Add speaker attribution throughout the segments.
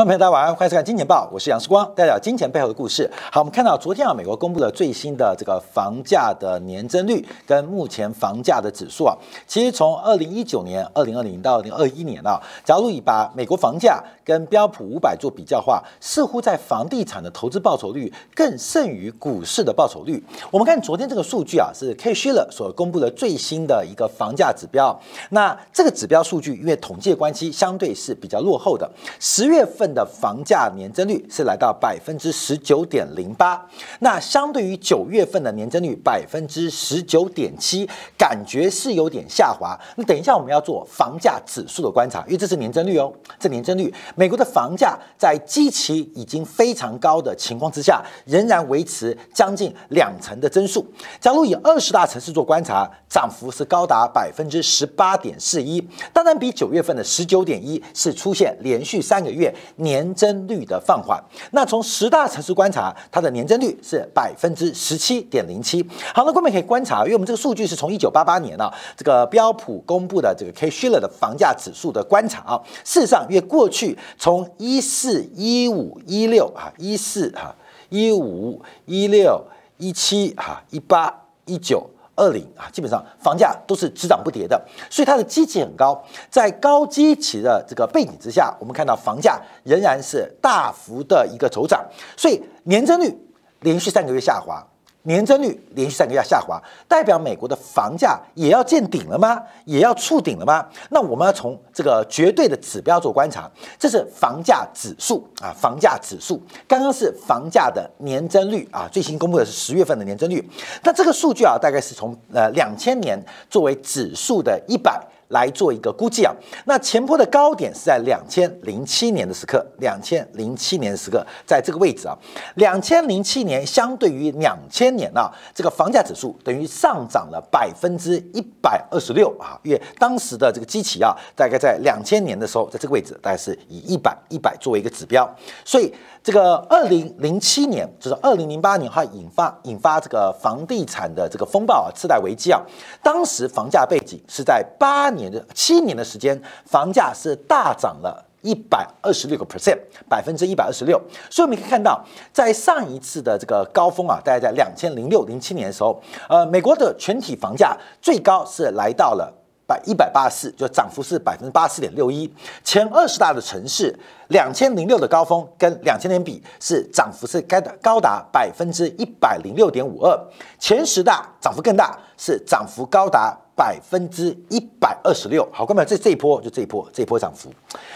Speaker 1: 观众朋友，大家晚上欢迎收看《金钱报》，我是杨世光，带来金钱背后的故事。好，我们看到昨天啊，美国公布了最新的这个房价的年增率跟目前房价的指数啊，其实从二零一九年、二零二零到二零二一年啊，假如以把美国房价跟标普五百做比较的话，似乎在房地产的投资报酬率更胜于股市的报酬率。我们看昨天这个数据啊，是 K Shiller 所公布的最新的一个房价指标。那这个指标数据因为统计关系，相对是比较落后的。十月份。的房价年增率是来到百分之十九点零八，那相对于九月份的年增率百分之十九点七，感觉是有点下滑。那等一下我们要做房价指数的观察，因为这是年增率哦，这年增率，美国的房价在基期已经非常高的情况之下，仍然维持将近两成的增速。假如以二十大城市做观察，涨幅是高达百分之十八点四一，当然比九月份的十九点一是出现连续三个月。年增率的放缓，那从十大城市观察，它的年增率是百分之十七点零七。好，那各位可以观察，因为我们这个数据是从一九八八年啊，这个标普公布的这个 K Shiller 的房价指数的观察啊。事实上，因为过去从一四一五一六啊，一四哈一五一六一七哈一八一九。二零啊，基本上房价都是只涨不跌的，所以它的基期很高。在高基期的这个背景之下，我们看到房价仍然是大幅的一个走涨，所以年增率连续三个月下滑。年增率连续三个月下滑，代表美国的房价也要见顶了吗？也要触顶了吗？那我们要从这个绝对的指标做观察，这是房价指数啊，房价指数。刚刚是房价的年增率啊，最新公布的是十月份的年增率。那这个数据啊，大概是从呃两千年作为指数的一百。来做一个估计啊，那前坡的高点是在两千零七年的时刻，两千零七年的时刻，在这个位置啊，两千零七年相对于两千年啊，这个房价指数等于上涨了百分之一百二十六啊，因为当时的这个基期啊，大概在两千年的时候，在这个位置大概是以一百一百作为一个指标，所以。这个二零零七年，就是二零零八年，它引发引发这个房地产的这个风暴啊，次贷危机啊。当时房价背景是在八年的七年的时间，房价是大涨了一百二十六个 percent，百分之一百二十六。所以我们可以看到，在上一次的这个高峰啊，大概在两千零六零七年的时候，呃，美国的全体房价最高是来到了。百一百八十四，就涨幅是百分之八十四点六一。前二十大的城市，两千零六的高峰跟两千年比是涨幅是该的高达百分之一百零六点五二。前十大涨幅更大，是涨幅高达百分之一百二十六。好，各位，这这一波就这一波这一波涨幅。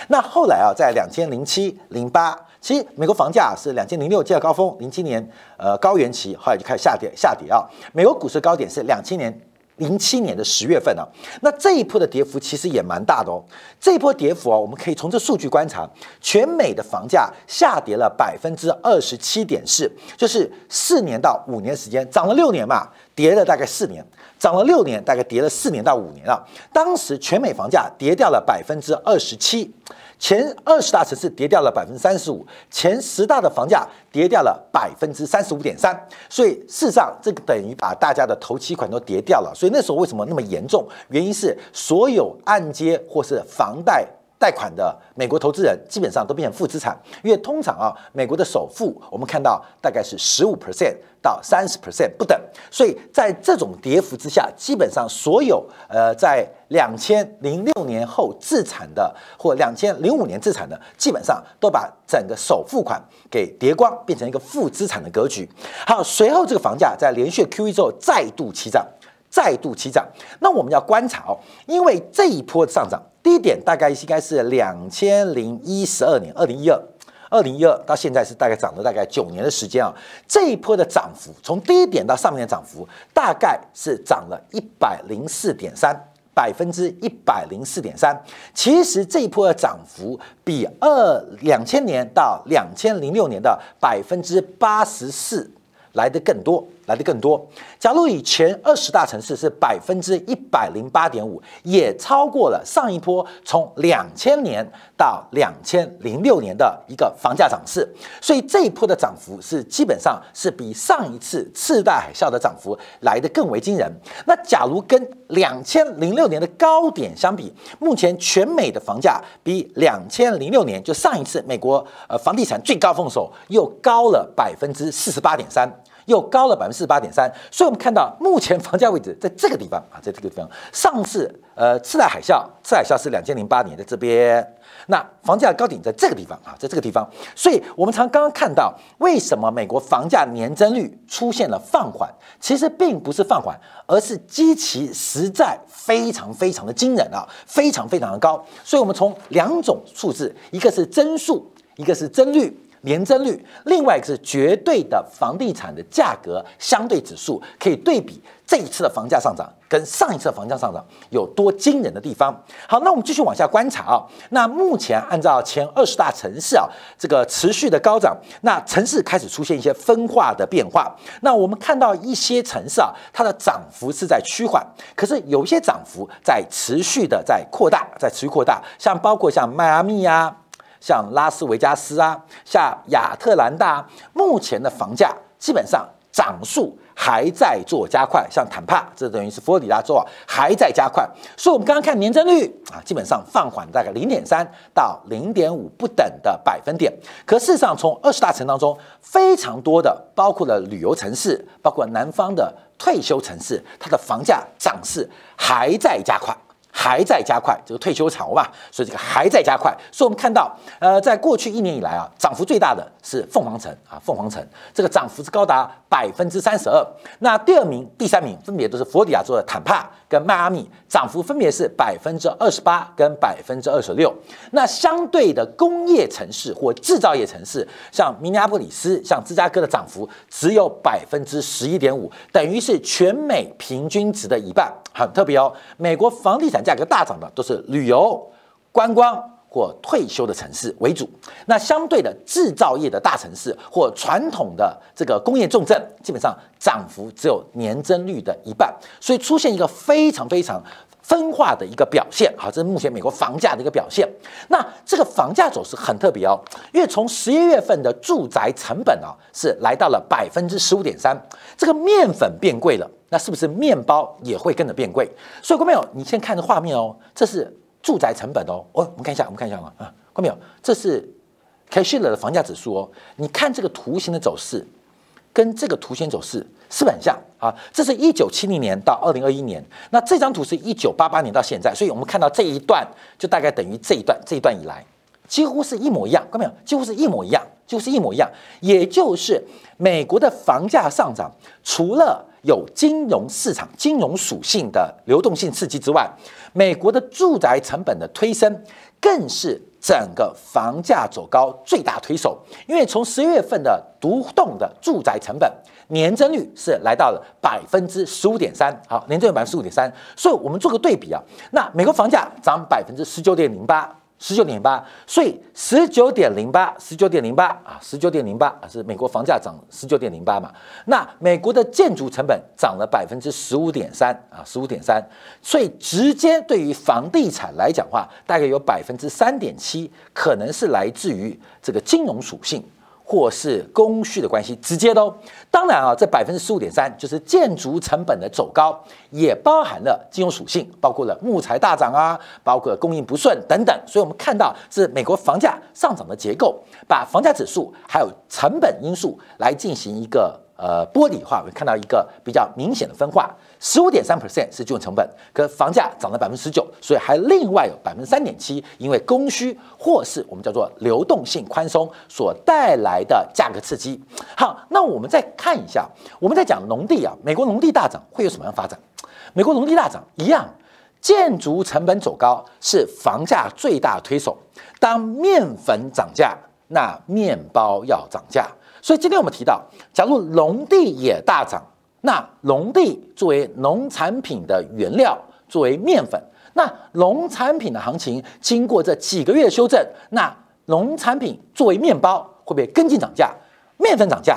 Speaker 1: 那后来啊，在两千零七零八，其实美国房价是两千零六见高峰，零七年呃高原期，后来就开始下跌下跌啊。美国股市高点是两千年。零七年的十月份啊，那这一波的跌幅其实也蛮大的哦。这一波跌幅啊，我们可以从这数据观察，全美的房价下跌了百分之二十七点四，就是四年到五年时间涨了六年嘛，跌了大概四年，涨了六年，大概跌了四年到五年啊。当时全美房价跌掉了百分之二十七。前二十大城市跌掉了百分之三十五，前十大的房价跌掉了百分之三十五点三，所以事实上这个等于把大家的头期款都跌掉了。所以那时候为什么那么严重？原因是所有按揭或是房贷。贷款的美国投资人基本上都变成负资产，因为通常啊，美国的首付我们看到大概是十五 percent 到三十 percent 不等，所以在这种跌幅之下，基本上所有呃在两千零六年后自产的或两千零五年自产的，基本上都把整个首付款给跌光，变成一个负资产的格局。好，随后这个房价在连续 Q E 之后再度起涨，再度起涨。那我们要观察哦，因为这一波上涨。低点大概应该是两千零一十二年，二零一二，二零一二到现在是大概涨了大概九年的时间啊。这一波的涨幅，从低点到上面的涨幅，大概是涨了一百零四点三，百分之一百零四点三。其实这一波的涨幅比二两千年到两千零六年的百分之八十四来的更多。来的更多。假如以前二十大城市是百分之一百零八点五，也超过了上一波从两千年到两千零六年的一个房价涨势，所以这一波的涨幅是基本上是比上一次次贷海啸的涨幅来的更为惊人。那假如跟两千零六年的高点相比，目前全美的房价比两千零六年就上一次美国呃房地产最高峰时候又高了百分之四十八点三。又高了百分之四八点三，所以我们看到目前房价位置在这个地方啊，在这个地方。上次呃次贷海啸，次贷海啸是两千零八年在这边，那房价高点在这个地方啊，在这个地方。所以我们常刚刚看到，为什么美国房价年增率出现了放缓？其实并不是放缓，而是基期实在非常非常的惊人啊，非常非常的高。所以我们从两种数字，一个是增速，一个是增率。年增率，另外一个是绝对的房地产的价格相对指数，可以对比这一次的房价上涨跟上一次的房价上涨有多惊人的地方。好，那我们继续往下观察啊。那目前按照前二十大城市啊，这个持续的高涨，那城市开始出现一些分化的变化。那我们看到一些城市啊，它的涨幅是在趋缓，可是有一些涨幅在持续的在扩大，在持续扩大，像包括像迈阿密呀。像拉斯维加斯啊，像亚特兰大，目前的房价基本上涨速还在做加快。像坦帕，这等于是佛罗里达州啊，还在加快。所以，我们刚刚看年增率啊，基本上放缓大概零点三到零点五不等的百分点。可事实上，从二十大城当中，非常多的包括了旅游城市，包括南方的退休城市，它的房价涨势还在加快。还在加快这个退休潮吧，所以这个还在加快。所以我们看到，呃，在过去一年以来啊，涨幅最大的是凤凰城啊，凤凰城这个涨幅是高达百分之三十二。那第二名、第三名分别都是佛罗里达州的坦帕跟迈阿密，涨幅分别是百分之二十八跟百分之二十六。那相对的工业城市或制造业城市，像明尼阿波里斯、像芝加哥的涨幅只有百分之十一点五，等于是全美平均值的一半。很特别哦，美国房地产价格大涨的都是旅游、观光或退休的城市为主。那相对的制造业的大城市或传统的这个工业重镇，基本上涨幅只有年增率的一半，所以出现一个非常非常分化的一个表现。好，这是目前美国房价的一个表现。那这个房价走势很特别哦，因为从十一月份的住宅成本啊是来到了百分之十五点三，这个面粉变贵了。那是不是面包也会跟着变贵？所以，各位朋友，你先看这画面哦，这是住宅成本哦。哦，我们看一下，我们看一下啊，啊，看到没有，这是 Cashel 的房价指数哦。你看这个图形的走势，跟这个图形走势是不是很像啊？这是一九七零年到二零二一年，那这张图是一九八八年到现在，所以我们看到这一段就大概等于这一段这一段以来，几乎是一模一样。看到没有，几乎是一模一样，几乎是一模一样。也就是美国的房价上涨，除了有金融市场、金融属性的流动性刺激之外，美国的住宅成本的推升，更是整个房价走高最大推手。因为从十月份的独栋的住宅成本年增率是来到了百分之十五点三，好，年增率百分之十五点三。所以我们做个对比啊，那美国房价涨百分之十九点零八。十九点八，所以十九点零八，十九点零八啊，十九点零八啊，是美国房价涨十九点零八嘛？那美国的建筑成本涨了百分之十五点三啊，十五点三，所以直接对于房地产来讲话，大概有百分之三点七，可能是来自于这个金融属性。或是供需的关系，直接的哦当然啊，这百分之十五点三就是建筑成本的走高，也包含了金融属性，包括了木材大涨啊，包括供应不顺等等。所以我们看到是美国房价上涨的结构，把房价指数还有成本因素来进行一个。呃，玻璃化，我看到一个比较明显的分化，十五点三 percent 是金融成本，可房价涨了百分之十九，所以还另外有百分之三点七，因为供需或是我们叫做流动性宽松所带来的价格刺激。好，那我们再看一下，我们在讲农地啊，美国农地大涨会有什么样发展？美国农地大涨一样，建筑成本走高是房价最大推手。当面粉涨价，那面包要涨价。所以今天我们提到，假如农地也大涨，那农地作为农产品的原料，作为面粉，那农产品的行情经过这几个月的修正，那农产品作为面包会不会跟进涨价？面粉涨价，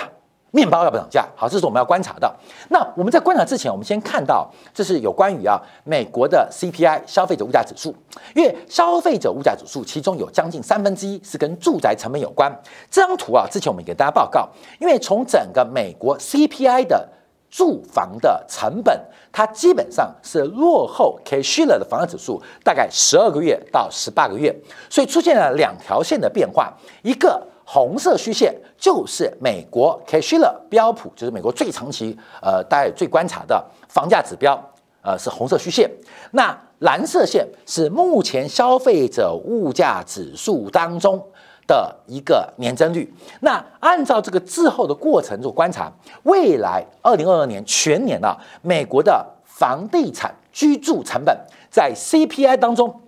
Speaker 1: 面包要不要涨价？好，这是我们要观察的。那我们在观察之前，我们先看到这是有关于啊美国的 CPI 消费者物价指数，因为消费者物价指数其中有将近三分之一是跟住宅成本有关。这张图啊，之前我们给大家报告，因为从整个美国 CPI 的住房的成本，它基本上是落后 Kashula 的房价指数大概十二个月到十八个月，所以出现了两条线的变化，一个。红色虚线就是美国 Case-Shiller 标普，就是美国最长期呃大家最观察的房价指标，呃是红色虚线。那蓝色线是目前消费者物价指数当中的一个年增率。那按照这个滞后的过程做观察，未来二零二二年全年啊，美国的房地产居住成本在 CPI 当中。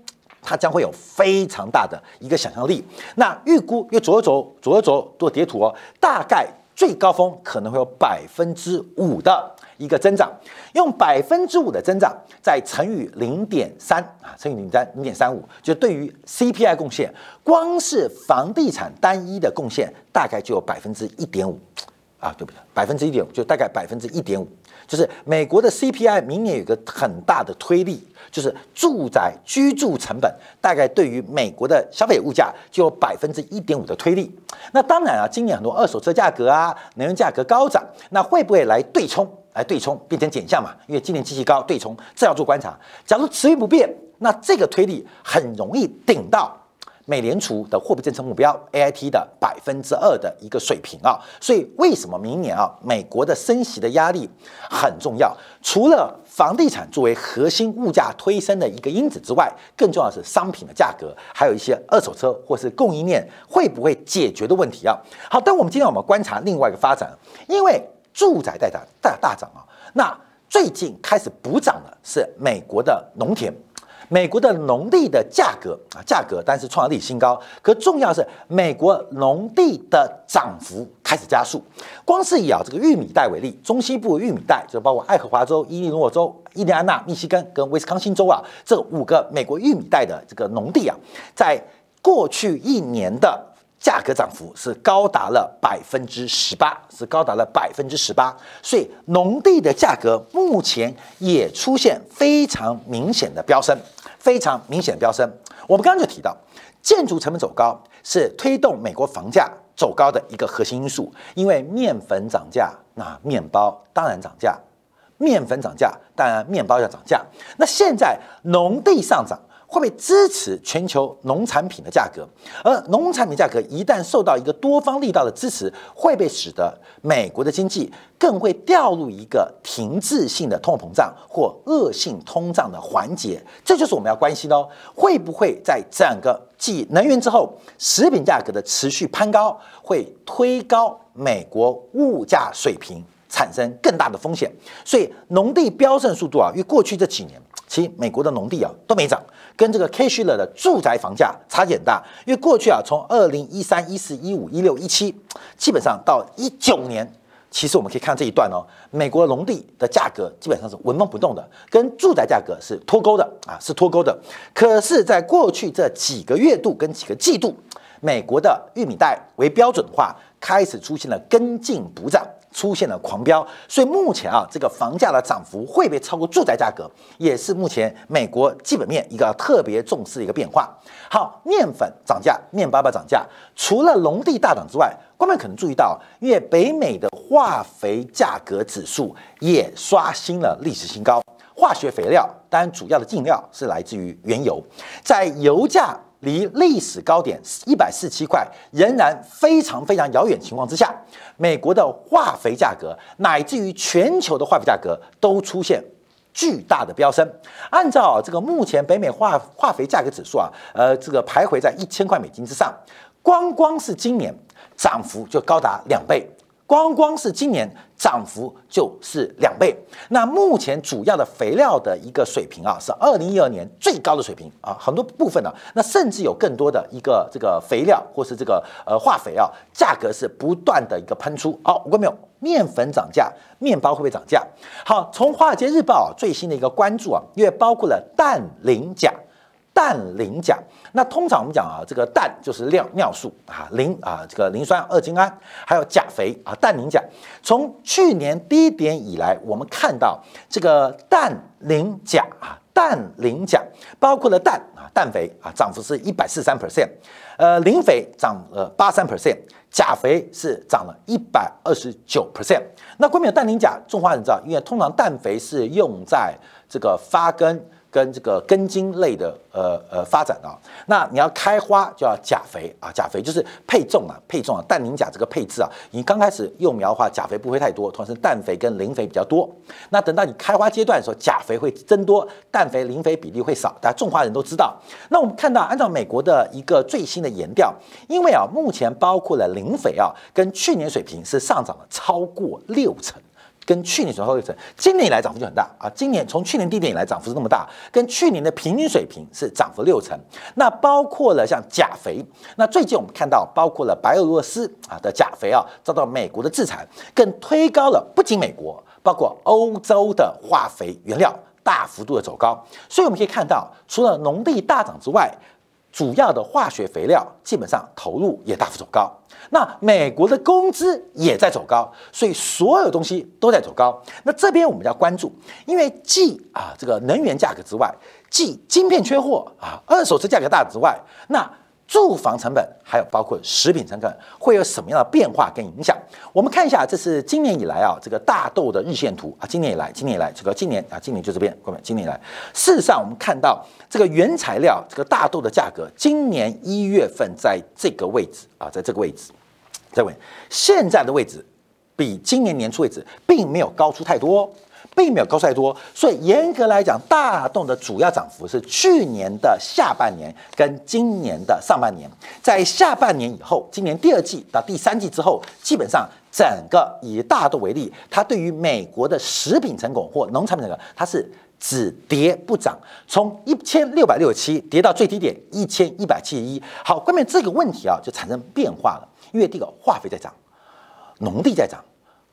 Speaker 1: 它将会有非常大的一个想象力。那预估，因为左右轴左右轴做叠图哦，大概最高峰可能会有百分之五的一个增长。用百分之五的增长再乘以零点三啊，乘以零三零点三五，就对于 CPI 贡献，光是房地产单一的贡献大概就有百分之一点五啊，对不对？百分之一点五就大概百分之一点五。就是美国的 CPI 明年有个很大的推力，就是住宅居住成本大概对于美国的消费物价就有百分之一点五的推力。那当然啊，今年很多二手车价格啊，能源价格高涨，那会不会来对冲？来对冲变成减项嘛？因为今年机器高，对冲这要做观察。假如持续不变，那这个推力很容易顶到。美联储的货币政策目标 A I T 的百分之二的一个水平啊，所以为什么明年啊，美国的升息的压力很重要？除了房地产作为核心物价推升的一个因子之外，更重要的是商品的价格，还有一些二手车或是供应链会不会解决的问题啊。好，但我们今天我们观察另外一个发展，因为住宅在涨大大涨啊，那最近开始补涨的是美国的农田。美国的农地的价格啊，价格但是创了历史新高。可重要是，美国农地的涨幅开始加速。光是以啊这个玉米带为例，中西部玉米带就包括爱荷华州、伊利诺州、印第安纳、密西根跟威斯康星州啊，这五个美国玉米带的这个农地啊，在过去一年的价格涨幅是高达了百分之十八，是高达了百分之十八。所以农地的价格目前也出现非常明显的飙升。非常明显的飙升。我们刚刚就提到，建筑成本走高是推动美国房价走高的一个核心因素。因为面粉涨价，那面包当然涨价；面粉涨价，当然面包要涨价。那现在农地上涨。会被支持全球农产品的价格，而农产品价格一旦受到一个多方力道的支持，会被使得美国的经济更会掉入一个停滞性的通货膨胀或恶性通胀的环节。这就是我们要关心的哦，会不会在整个继能源之后，食品价格的持续攀高，会推高美国物价水平，产生更大的风险？所以农地飙升速度啊，与过去这几年。其美国的农地啊都没涨，跟这个 Cashler 的住宅房价差距很大。因为过去啊，从二零一三、一四、一五、一六、一七，基本上到一九年，其实我们可以看这一段哦，美国农地的价格基本上是纹风不动的，跟住宅价格是脱钩的啊，是脱钩的。可是，在过去这几个月度跟几个季度，美国的玉米带为标准化，开始出现了跟进补涨。出现了狂飙，所以目前啊，这个房价的涨幅会不会超过住宅价格，也是目前美国基本面一个特别重视的一个变化。好，面粉涨价，面包包涨价，除了农地大涨之外，观众可能注意到，因为北美的化肥价格指数也刷新了历史新高。化学肥料当然主要的进料是来自于原油，在油价。离历史高点一百四七块仍然非常非常遥远情况之下，美国的化肥价格乃至于全球的化肥价格都出现巨大的飙升。按照这个目前北美化化肥价格指数啊，呃，这个徘徊在一千块美金之上，光光是今年涨幅就高达两倍。光光是今年涨幅就是两倍。那目前主要的肥料的一个水平啊，是二零一二年最高的水平啊，很多部分呢，那甚至有更多的一个这个肥料或是这个呃化肥啊，价格是不断的一个喷出。好，我看没有？面粉涨价，面包会不会涨价？好，从华尔街日报最新的一个关注啊，因为包括了氮磷钾。氮磷钾。那通常我们讲啊，这个氮就是尿尿素啊，磷啊这个磷酸二氢胺，还有钾肥啊，氮磷钾。从去年低点以来，我们看到这个氮磷钾啊，氮磷钾包括了氮啊，氮肥啊，涨幅是一百四十三 percent，呃，磷肥涨了八三 percent，钾肥是涨了一百二十九 percent。那关于氮磷钾，中华人知道，因为通常氮肥是用在这个发根。跟这个根茎类的呃呃发展啊，那你要开花就要钾肥啊，钾肥就是配重啊，配重啊，氮磷钾这个配置啊，你刚开始幼苗的话，钾肥不会太多，同时氮肥跟磷肥比较多。那等到你开花阶段的时候，钾肥会增多，氮肥磷肥比例会少。大家种花人都知道。那我们看到，按照美国的一个最新的研调，因为啊，目前包括了磷肥啊，跟去年水平是上涨了超过六成。跟去年相比，今年以来涨幅就很大啊！今年从去年低点以来涨幅是那么大，跟去年的平均水平是涨幅六成。那包括了像钾肥，那最近我们看到包括了白俄罗斯啊的钾肥啊遭到美国的制裁，更推高了不仅美国，包括欧洲的化肥原料大幅度的走高。所以我们可以看到，除了农地大涨之外，主要的化学肥料基本上投入也大幅走高，那美国的工资也在走高，所以所有东西都在走高。那这边我们要关注，因为继啊这个能源价格之外，继晶片缺货啊，二手车价格大之外，那。住房成本还有包括食品成本会有什么样的变化跟影响？我们看一下，这是今年以来啊，这个大豆的日线图啊。今年以来，今年以来，这个今年啊，今年就这边，各位，今年以来，事实上我们看到这个原材料这个大豆的价格，今年一月份在这个位置啊，在这个位置，这位现在的位置比今年年初位置并没有高出太多。并没有高太多，所以严格来讲，大豆的主要涨幅是去年的下半年跟今年的上半年。在下半年以后，今年第二季到第三季之后，基本上整个以大豆为例，它对于美国的食品成果或农产品成果，它是只跌不涨，从一千六百六十七跌到最低点一千一百七十一。好，关键这个问题啊，就产生变化了，因为这个化肥在涨，农地在涨，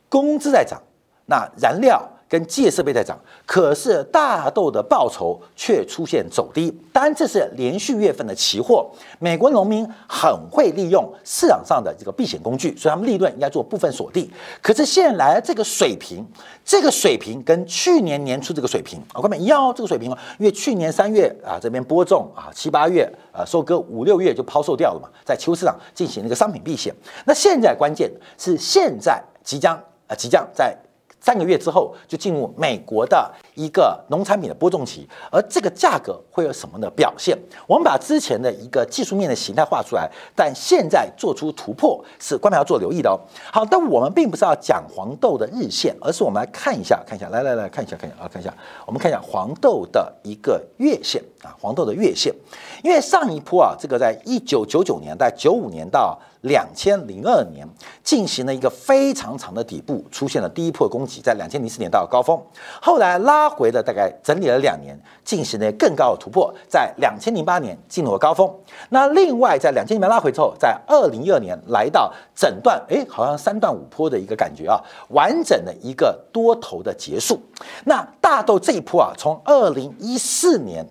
Speaker 1: 工资在涨，那燃料。跟机械设备在涨，可是大豆的报酬却出现走低。当然，这是连续月份的期货。美国农民很会利用市场上的这个避险工具，所以他们利润应该做部分锁定。可是现在来这个水平，这个水平跟去年年初这个水平啊，根本一样哦，这个水平哦，因为去年三月啊这边播种啊，七八月啊收割，五六月就抛售掉了嘛，在期货市场进行那个商品避险。那现在关键是现在即将啊即将在。三个月之后就进入美国的一个农产品的播种期，而这个价格会有什么的表现？我们把之前的一个技术面的形态画出来，但现在做出突破是官媒要做留意的哦。好，但我们并不是要讲黄豆的日线，而是我们来看一下，看一下，来来来看一下，看一下啊，看一下，我们看一下黄豆的一个月线啊，黄豆的月线，因为上一波啊，这个在一九九九年，在九五年到。两千零二年进行了一个非常长的底部，出现了第一波攻击，在两千零四年到高峰，后来拉回了大概整理了两年，进行了更高的突破，在两千零八年进入了高峰。那另外在两千年拉回之后，在二零一二年来到整段，哎，好像三段五坡的一个感觉啊，完整的一个多头的结束。那大豆这一波啊，从二零一四年。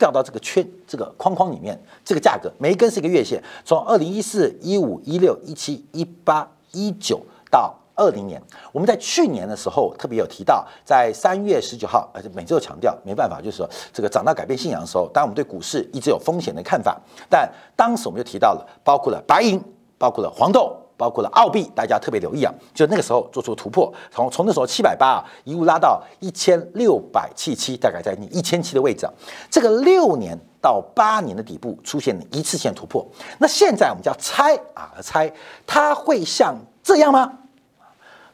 Speaker 1: 掉到这个圈这个框框里面，这个价格每一根是一个月线，从二零一四、一五、一六、一七、一八、一九到二零年，我们在去年的时候特别有提到，在三月十九号，而且每周强调，没办法，就是说这个涨到改变信仰的时候，当然我们对股市一直有风险的看法，但当时我们就提到了，包括了白银，包括了黄豆。包括了澳币，大家特别留意啊，就那个时候做出突破，从从那时候七百八啊一路拉到一千六百七七，大概在你一千七的位置啊。这个六年到八年的底部出现了一次性突破，那现在我们叫猜啊猜，它会像这样吗？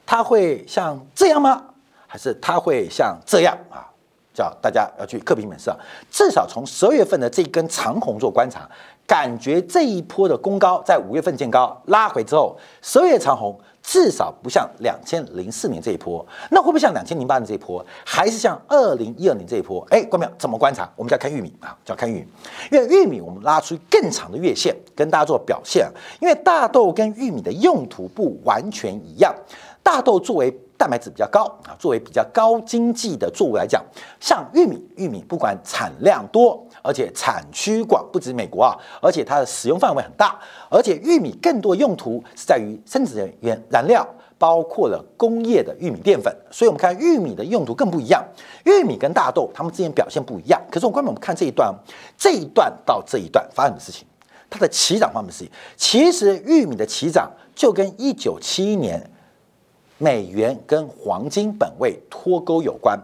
Speaker 1: 它会像这样吗？还是它会像这样啊？叫大家要去刻平本色，至少从十二月份的这根长红做观察。感觉这一波的攻高在五月份见高拉回之后，十二月长红至少不像两千零四年这一波，那会不会像两千零八年这一波，还是像二零一二年这一波？哎，关淼怎么观察？我们就要看玉米啊，就要看玉米，因为玉米我们拉出更长的月线跟大家做表现，因为大豆跟玉米的用途不完全一样，大豆作为蛋白质比较高啊，作为比较高经济的作物来讲，像玉米，玉米不管产量多。而且产区广，不止美国啊，而且它的使用范围很大，而且玉米更多用途是在于生殖原燃料，包括了工业的玉米淀粉。所以我们看玉米的用途更不一样。玉米跟大豆它们之间表现不一样。可是我们我们看这一段，这一段到这一段发生的事情，它的起涨方面是，其实玉米的起涨就跟一九七一年美元跟黄金本位脱钩有关，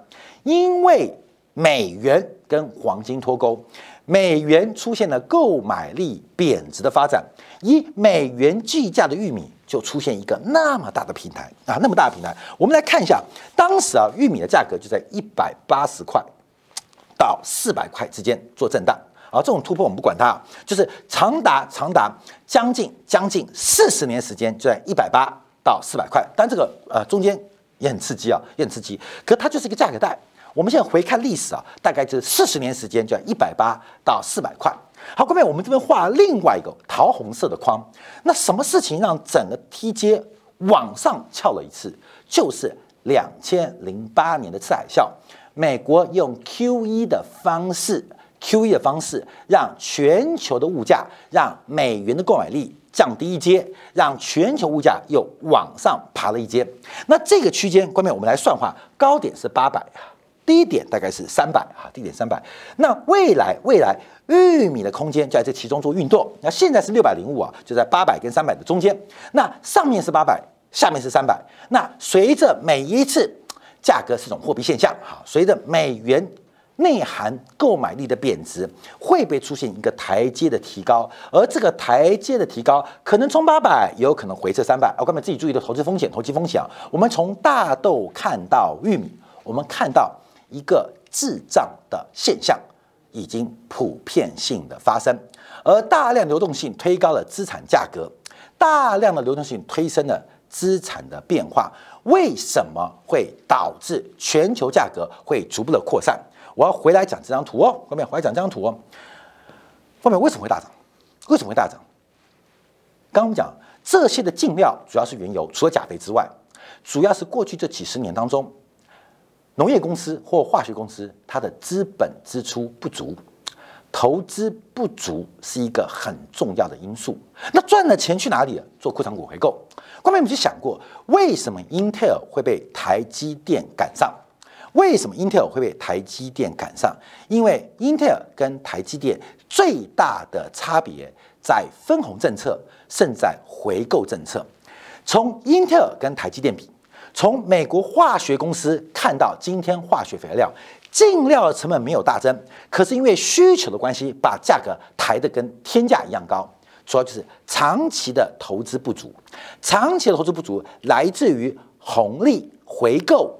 Speaker 1: 因为。美元跟黄金脱钩，美元出现了购买力贬值的发展，以美元计价的玉米就出现一个那么大的平台啊，那么大的平台。我们来看一下，当时啊，玉米的价格就在一百八十块到四百块之间做震荡，而这种突破我们不管它，就是长达长达将近将近四十年时间就在一百八到四百块，但这个呃中间也很刺激啊，也很刺激，可它就是一个价格带。我们现在回看历史啊，大概就是四十年时间，就要一百八到四百块。好，各位，我们这边画另外一个桃红色的框。那什么事情让整个梯阶往上翘了一次？就是两千零八年的次海啸，美国用 Q E 的方式，Q E 的方式让全球的物价，让美元的购买力降低一阶，让全球物价又往上爬了一阶。那这个区间，各位，我们来算话，高点是八百低点大概是三百啊，低点三百。那未来未来玉米的空间就在这其中做运动。那现在是六百零五啊，就在八百跟三百的中间。那上面是八百，下面是三百。那随着每一次价格是种货币现象，哈，随着美元内涵购买力的贬值，会不会出现一个台阶的提高？而这个台阶的提高，可能从八百，也有可能回撤三百。我各位自己注意的投资风险，投机风险。我们从大豆看到玉米，我们看到。一个滞胀的现象已经普遍性的发生，而大量流动性推高了资产价格，大量的流动性推升了资产的变化。为什么会导致全球价格会逐步的扩散？我要回来讲这张图哦，后面回来讲这张图哦。后面为什么会大涨？为什么会大涨？刚刚我们讲这些的进料主要是原油，除了钾肥之外，主要是过去这几十年当中。农业公司或化学公司，它的资本支出不足，投资不足是一个很重要的因素。那赚了钱去哪里了？做库藏股回购。关面有没有想过，为什么 Intel 会被台积电赶上？为什么 Intel 会被台积电赶上？因为 Intel 跟台积电最大的差别在分红政策，胜在回购政策。从 Intel 跟台积电比。从美国化学公司看到，今天化学肥料进料的成本没有大增，可是因为需求的关系，把价格抬得跟天价一样高。主要就是长期的投资不足，长期的投资不足来自于红利回购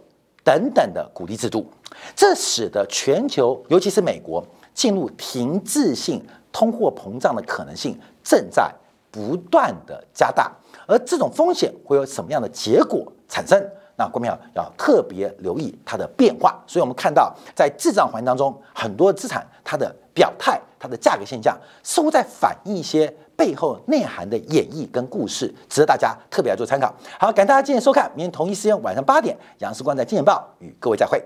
Speaker 1: 等等的鼓励制度，这使得全球，尤其是美国，进入停滞性通货膨胀的可能性正在不断的加大。而这种风险会有什么样的结果产生？那郭明要要特别留意它的变化。所以，我们看到在滞涨环境当中，很多资产它的表态、它的价格现象，似乎在反映一些背后内涵的演绎跟故事，值得大家特别来做参考。好，感谢大家今天收看，明天同一时间晚上八点，杨世光在《金钱报》与各位再会。